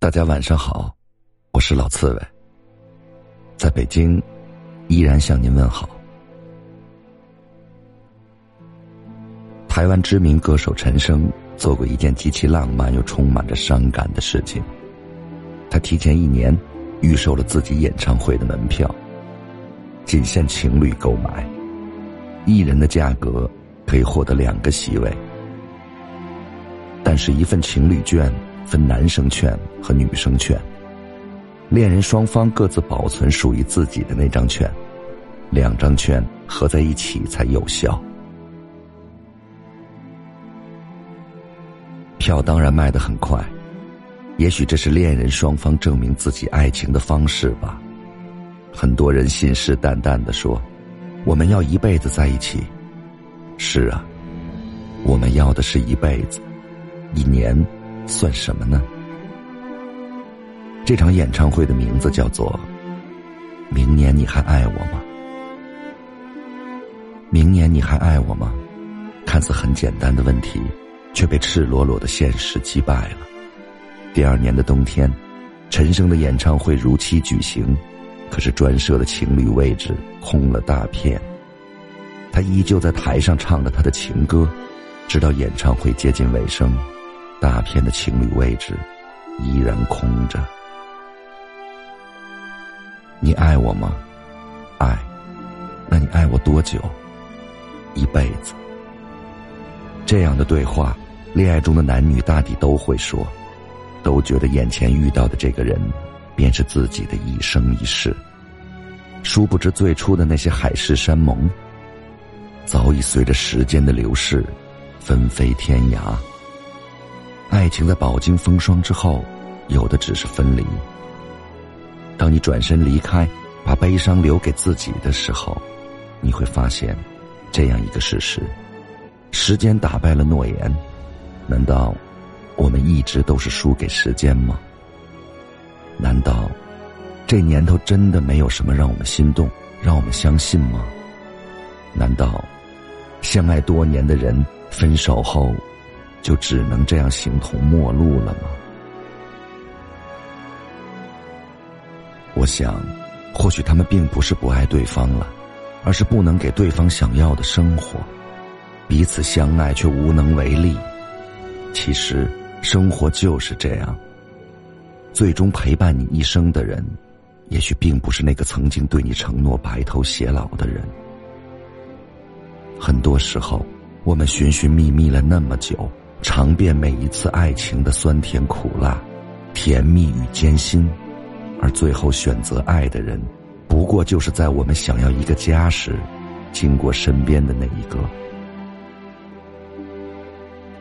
大家晚上好，我是老刺猬，在北京，依然向您问好。台湾知名歌手陈升做过一件极其浪漫又充满着伤感的事情，他提前一年预售了自己演唱会的门票，仅限情侣购买，一人的价格可以获得两个席位，但是一份情侣券。分男生券和女生券，恋人双方各自保存属于自己的那张券，两张券合在一起才有效。票当然卖得很快，也许这是恋人双方证明自己爱情的方式吧。很多人信誓旦旦的说：“我们要一辈子在一起。”是啊，我们要的是一辈子，一年。算什么呢？这场演唱会的名字叫做《明年你还爱我吗》？明年你还爱我吗？看似很简单的问题，却被赤裸裸的现实击败了。第二年的冬天，陈升的演唱会如期举行，可是专设的情侣位置空了大片。他依旧在台上唱着他的情歌，直到演唱会接近尾声。大片的情侣位置依然空着。你爱我吗？爱，那你爱我多久？一辈子。这样的对话，恋爱中的男女大抵都会说，都觉得眼前遇到的这个人，便是自己的一生一世。殊不知，最初的那些海誓山盟，早已随着时间的流逝，纷飞天涯。爱情在饱经风霜之后，有的只是分离。当你转身离开，把悲伤留给自己的时候，你会发现，这样一个事实：时间打败了诺言。难道我们一直都是输给时间吗？难道这年头真的没有什么让我们心动、让我们相信吗？难道相爱多年的人分手后？就只能这样形同陌路了吗？我想，或许他们并不是不爱对方了，而是不能给对方想要的生活，彼此相爱却无能为力。其实，生活就是这样。最终陪伴你一生的人，也许并不是那个曾经对你承诺白头偕老的人。很多时候，我们寻寻觅觅了那么久。尝遍每一次爱情的酸甜苦辣、甜蜜与艰辛，而最后选择爱的人，不过就是在我们想要一个家时，经过身边的那一个。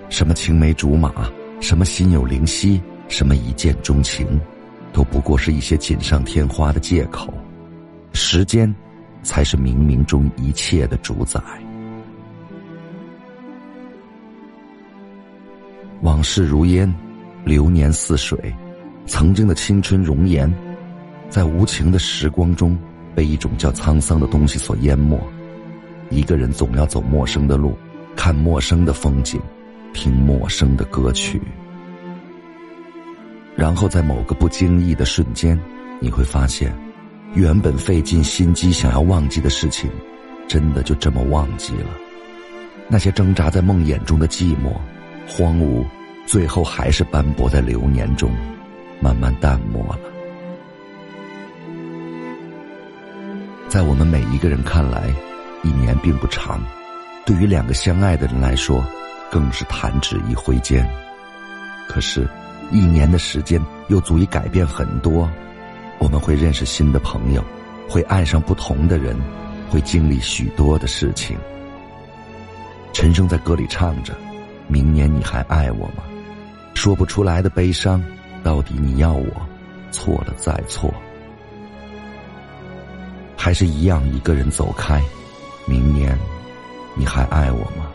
什么青梅竹马，什么心有灵犀，什么一见钟情，都不过是一些锦上添花的借口。时间，才是冥冥中一切的主宰。往事如烟，流年似水，曾经的青春容颜，在无情的时光中，被一种叫沧桑的东西所淹没。一个人总要走陌生的路，看陌生的风景，听陌生的歌曲，然后在某个不经意的瞬间，你会发现，原本费尽心机想要忘记的事情，真的就这么忘记了。那些挣扎在梦魇中的寂寞。荒芜，最后还是斑驳在流年中，慢慢淡漠了。在我们每一个人看来，一年并不长，对于两个相爱的人来说，更是弹指一挥间。可是，一年的时间又足以改变很多。我们会认识新的朋友，会爱上不同的人，会经历许多的事情。陈升在歌里唱着。明年你还爱我吗？说不出来的悲伤，到底你要我错了再错，还是一样一个人走开？明年你还爱我吗？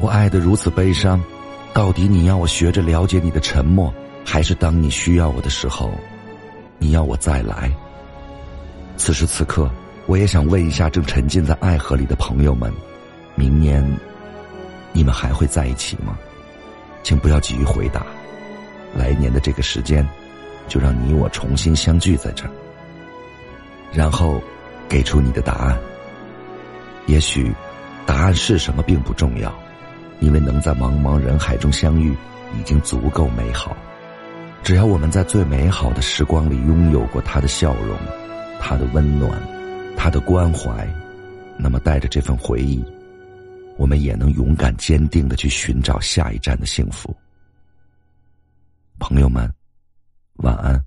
我爱的如此悲伤，到底你要我学着了解你的沉默，还是当你需要我的时候，你要我再来？此时此刻，我也想问一下正沉浸在爱河里的朋友们。明年，你们还会在一起吗？请不要急于回答。来年的这个时间，就让你我重新相聚在这儿，然后给出你的答案。也许，答案是什么并不重要，因为能在茫茫人海中相遇，已经足够美好。只要我们在最美好的时光里拥有过他的笑容，他的温暖，他的关怀，那么带着这份回忆，我们也能勇敢坚定的去寻找下一站的幸福。朋友们，晚安。